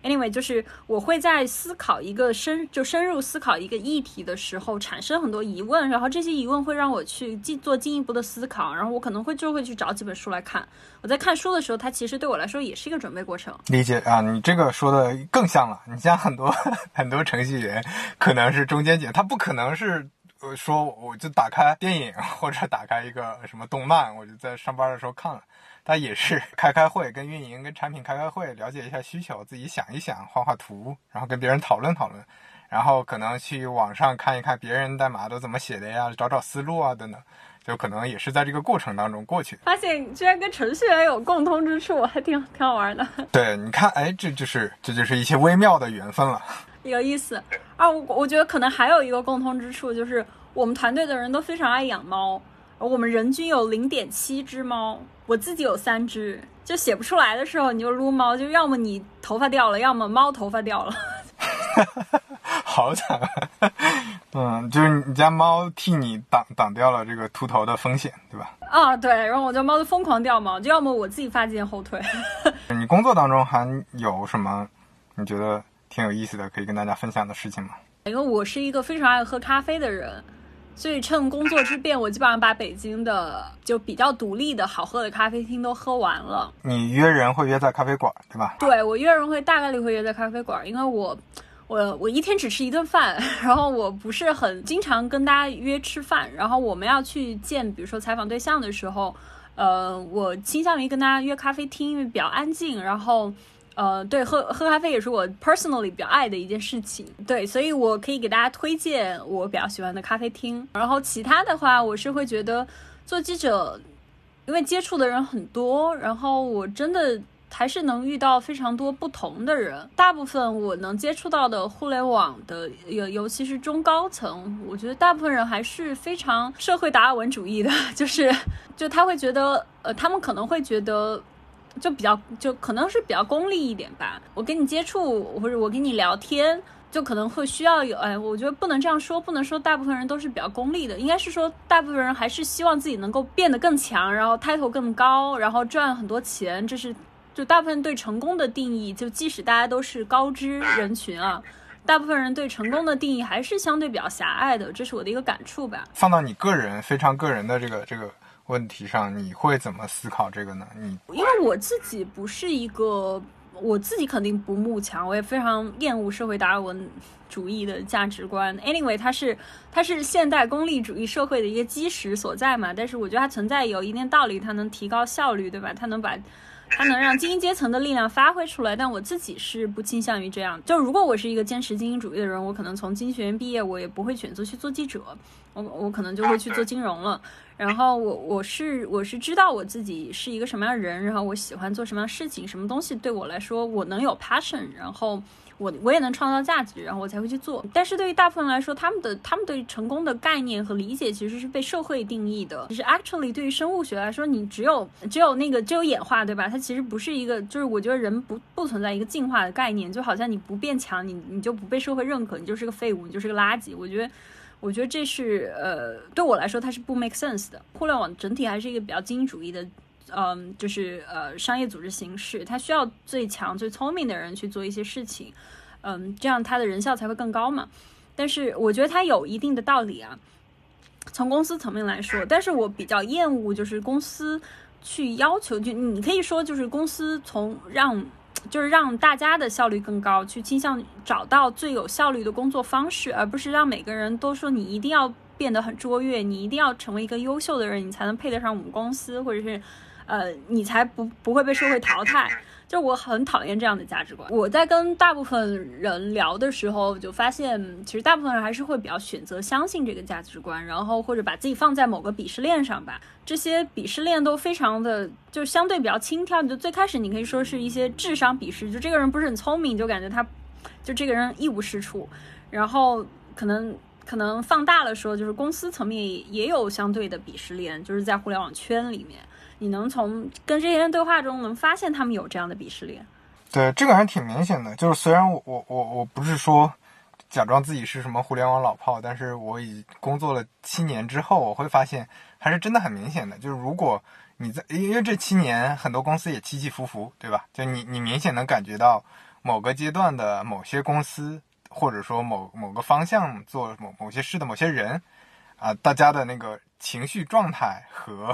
Anyway，就是我会在思考一个深就深入思考一个议题的时候，产生很多疑问，然后这些疑问会让我去进做进一步的思考，然后我可能会就会去找几本书来看。我在看书的时候，它其实对我来说也是一个准备过程。理解啊，你这个说的更像了。你像很多很多程序员，可能是中间点，他不可能是呃说我就打开电影或者打开一个什么动漫，我就在上班的时候看了。他也是 开开会，跟运营、跟产品开开会，了解一下需求，自己想一想，画画图，然后跟别人讨论讨论，然后可能去网上看一看别人代码都怎么写的呀，找找思路啊等等，就可能也是在这个过程当中过去。发现居然跟程序员有共通之处，还挺挺好玩的。对，你看，哎，这就是这就是一些微妙的缘分了，有意思。啊，我我觉得可能还有一个共通之处，就是我们团队的人都非常爱养猫。我们人均有零点七只猫，我自己有三只，就写不出来的时候你就撸猫，就要么你头发掉了，要么猫头发掉了。好惨，嗯，就是你家猫替你挡挡掉了这个秃头的风险，对吧？啊，对，然后我家猫就疯狂掉毛，就要么我自己发际线后退。你工作当中还有什么你觉得挺有意思的可以跟大家分享的事情吗？因为我是一个非常爱喝咖啡的人。所以趁工作之便，我基本上把北京的就比较独立的好喝的咖啡厅都喝完了。你约人会约在咖啡馆，对吧？对，我约人会大概率会约在咖啡馆，因为我，我我一天只吃一顿饭，然后我不是很经常跟大家约吃饭，然后我们要去见，比如说采访对象的时候，呃，我倾向于跟大家约咖啡厅，因为比较安静，然后。呃，对，喝喝咖啡也是我 personally 比较爱的一件事情。对，所以我可以给大家推荐我比较喜欢的咖啡厅。然后其他的话，我是会觉得做记者，因为接触的人很多，然后我真的还是能遇到非常多不同的人。大部分我能接触到的互联网的，尤尤其是中高层，我觉得大部分人还是非常社会达尔文主义的，就是就他会觉得，呃，他们可能会觉得。就比较就可能是比较功利一点吧。我跟你接触或者我跟你聊天，就可能会需要有哎，我觉得不能这样说，不能说大部分人都是比较功利的，应该是说大部分人还是希望自己能够变得更强，然后 title 更高，然后赚很多钱。这是就大部分对成功的定义。就即使大家都是高知人群啊，大部分人对成功的定义还是相对比较狭隘的。这是我的一个感触吧。放到你个人非常个人的这个这个。问题上你会怎么思考这个呢？你因为我自己不是一个，我自己肯定不慕强，我也非常厌恶社会达尔文主义的价值观。Anyway，它是它是现代功利主义社会的一个基石所在嘛。但是我觉得它存在有一定道理，它能提高效率，对吧？它能把它能让精英阶层的力量发挥出来。但我自己是不倾向于这样。就如果我是一个坚持精英主义的人，我可能从经济学院毕业，我也不会选择去做记者，我我可能就会去做金融了。然后我我是我是知道我自己是一个什么样的人，然后我喜欢做什么样的事情，什么东西对我来说我能有 passion，然后我我也能创造价值，然后我才会去做。但是对于大部分人来说，他们的他们对成功的概念和理解其实是被社会定义的。其实 actually 对于生物学来说，你只有只有那个只有演化，对吧？它其实不是一个，就是我觉得人不不存在一个进化的概念，就好像你不变强，你你就不被社会认可，你就是个废物，你就是个垃圾。我觉得。我觉得这是呃，对我来说它是不 make sense 的。互联网整体还是一个比较精英主义的，嗯，就是呃商业组织形式，它需要最强、最聪明的人去做一些事情，嗯，这样它的人效才会更高嘛。但是我觉得它有一定的道理啊，从公司层面来说。但是我比较厌恶就是公司去要求，就你可以说就是公司从让。就是让大家的效率更高，去倾向找到最有效率的工作方式，而不是让每个人都说你一定要变得很卓越，你一定要成为一个优秀的人，你才能配得上我们公司，或者是，呃，你才不不会被社会淘汰。就我很讨厌这样的价值观。我在跟大部分人聊的时候，就发现其实大部分人还是会比较选择相信这个价值观，然后或者把自己放在某个鄙视链上吧。这些鄙视链都非常的就相对比较轻佻。就最开始你可以说是一些智商鄙视，就这个人不是很聪明，就感觉他就这个人一无是处。然后可能可能放大了说，就是公司层面也有相对的鄙视链，就是在互联网圈里面。你能从跟这些人对话中能发现他们有这样的鄙视链，对这个还挺明显的。就是虽然我我我我不是说假装自己是什么互联网老炮，但是我已工作了七年之后，我会发现还是真的很明显的。就是如果你在因为这七年很多公司也起起伏伏，对吧？就你你明显能感觉到某个阶段的某些公司，或者说某某个方向做某某些事的某些人啊，大家的那个。情绪状态和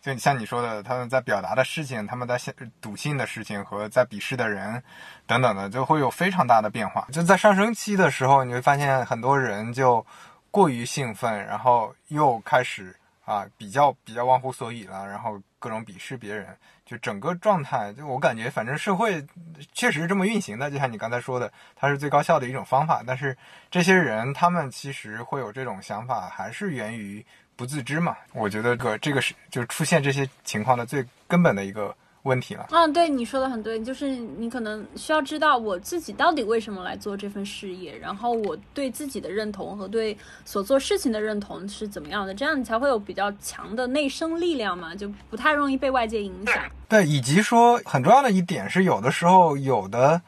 就像你说的，他们在表达的事情，他们在笃信的事情和在鄙视的人等等的，就会有非常大的变化。就在上升期的时候，你会发现很多人就过于兴奋，然后又开始啊比较比较忘乎所以了，然后各种鄙视别人。就整个状态，就我感觉，反正社会确实是这么运行的。就像你刚才说的，它是最高效的一种方法。但是这些人，他们其实会有这种想法，还是源于。不自知嘛？我觉得个这个是就是出现这些情况的最根本的一个问题了。嗯，对，你说的很对，就是你可能需要知道我自己到底为什么来做这份事业，然后我对自己的认同和对所做事情的认同是怎么样的，这样你才会有比较强的内生力量嘛，就不太容易被外界影响。对，以及说很重要的一点是，有的时候有的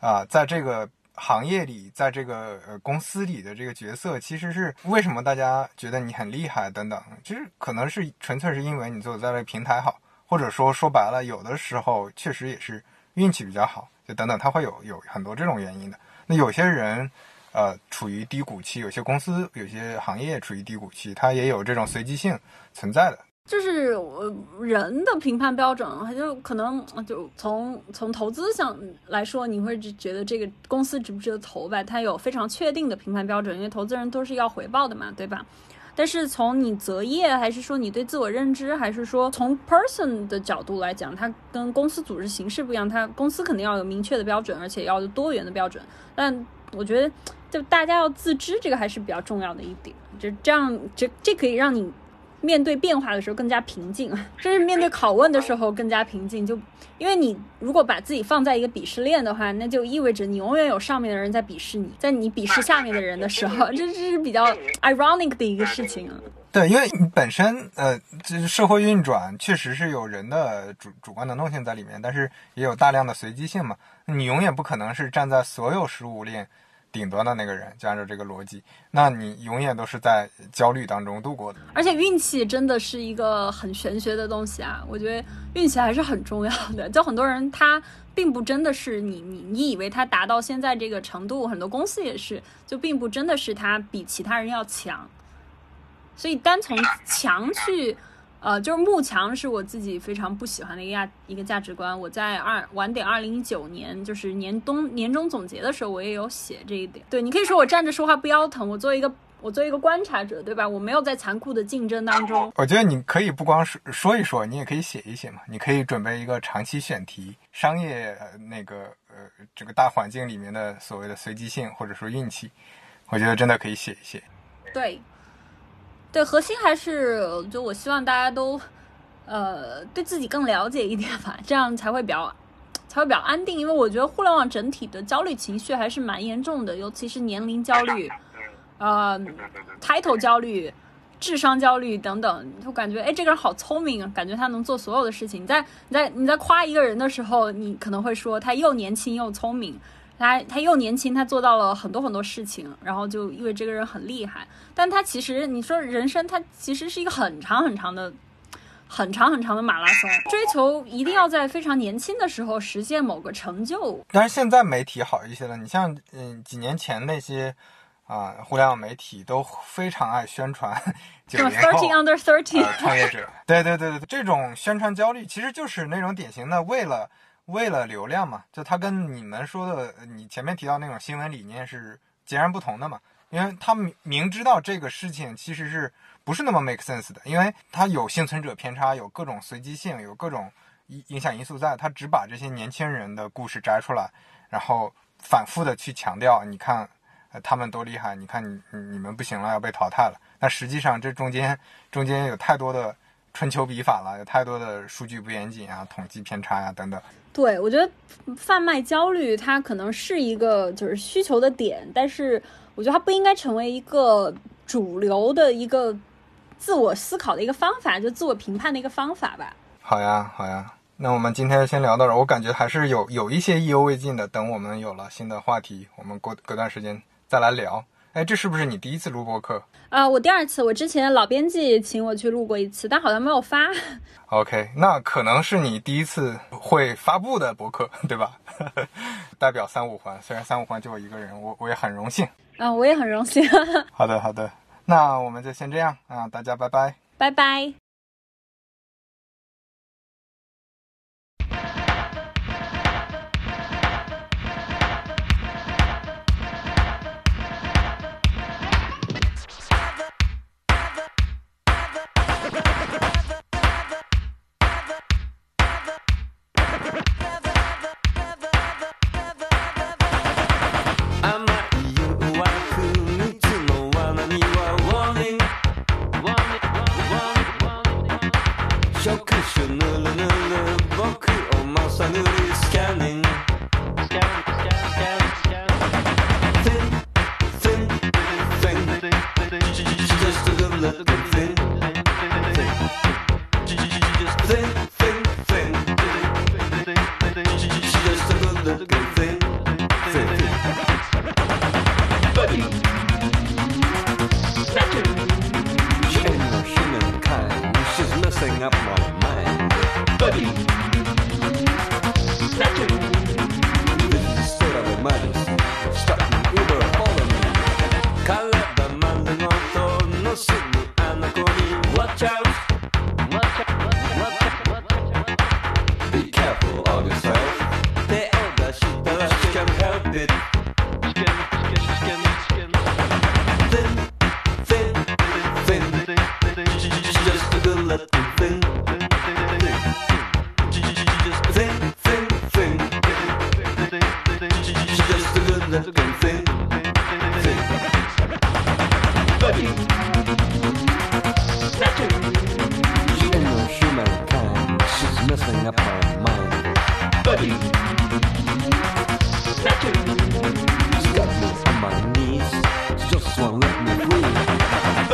啊，在这个。行业里，在这个呃公司里的这个角色，其实是为什么大家觉得你很厉害等等，其实可能是纯粹是因为你做在这个平台好，或者说说白了，有的时候确实也是运气比较好，就等等，它会有有很多这种原因的。那有些人，呃，处于低谷期，有些公司、有些行业处于低谷期，它也有这种随机性存在的。就是我人的评判标准，他就可能就从从投资上来说，你会觉得这个公司值不值得投吧？它有非常确定的评判标准，因为投资人都是要回报的嘛，对吧？但是从你择业，还是说你对自我认知，还是说从 person 的角度来讲，它跟公司组织形式不一样，它公司肯定要有明确的标准，而且要有多元的标准。但我觉得，就大家要自知，这个还是比较重要的一点。就这样，这这可以让你。面对变化的时候更加平静，甚 至面对拷问的时候更加平静。就因为你如果把自己放在一个鄙视链的话，那就意味着你永远有上面的人在鄙视你，在你鄙视下面的人的时候，这 这是比较 ironic 的一个事情啊。对，因为你本身呃，就是社会运转确实是有人的主主观能动性在里面，但是也有大量的随机性嘛。你永远不可能是站在所有食物链。顶端的那个人，就按照这个逻辑，那你永远都是在焦虑当中度过的。而且运气真的是一个很玄学的东西啊，我觉得运气还是很重要的。就很多人他并不真的是你你你以为他达到现在这个程度，很多公司也是，就并不真的是他比其他人要强。所以单从强去。呃，就是慕强是我自己非常不喜欢的一个价一个价值观。我在二晚点二零一九年，就是年冬年终总结的时候，我也有写这一点。对你可以说我站着说话不腰疼，我作为一个我作为一个观察者，对吧？我没有在残酷的竞争当中。我觉得你可以不光是说一说，你也可以写一写嘛。你可以准备一个长期选题，商业那个呃这个大环境里面的所谓的随机性或者说运气，我觉得真的可以写一写。对。对，核心还是就我希望大家都，呃，对自己更了解一点吧，这样才会比较，才会比较安定。因为我觉得互联网整体的焦虑情绪还是蛮严重的，尤其是年龄焦虑，呃，title 焦虑、智商焦虑等等，就感觉哎，这个人好聪明啊，感觉他能做所有的事情。你在你在你在夸一个人的时候，你可能会说他又年轻又聪明。他他又年轻，他做到了很多很多事情，然后就因为这个人很厉害。但他其实，你说人生，他其实是一个很长很长的、很长很长的马拉松，追求一定要在非常年轻的时候实现某个成就。但是现在媒体好一些了，你像嗯几年前那些啊互联网媒体都非常爱宣传九零后 under thirty 创业者，对对对对，这种宣传焦虑其实就是那种典型的为了。为了流量嘛，就它跟你们说的，你前面提到那种新闻理念是截然不同的嘛。因为他明明知道这个事情其实是不是那么 make sense 的，因为他有幸存者偏差，有各种随机性，有各种影影响因素在，他只把这些年轻人的故事摘出来，然后反复的去强调，你看，他们多厉害，你看你你你们不行了，要被淘汰了。那实际上这中间中间有太多的春秋笔法了，有太多的数据不严谨啊，统计偏差呀、等等。对，我觉得贩卖焦虑它可能是一个就是需求的点，但是我觉得它不应该成为一个主流的一个自我思考的一个方法，就自我评判的一个方法吧。好呀，好呀，那我们今天先聊到这儿。我感觉还是有有一些意犹未尽的，等我们有了新的话题，我们过隔段时间再来聊。哎，这是不是你第一次录播客啊、我第二次，我之前老编辑请我去录过一次，但好像没有发。OK，那可能是你第一次会发布的博客，对吧？代表三五环，虽然三五环就我一个人，我我也很荣幸。啊、我也很荣幸。好的，好的，那我们就先这样啊，大家拜拜。拜拜。「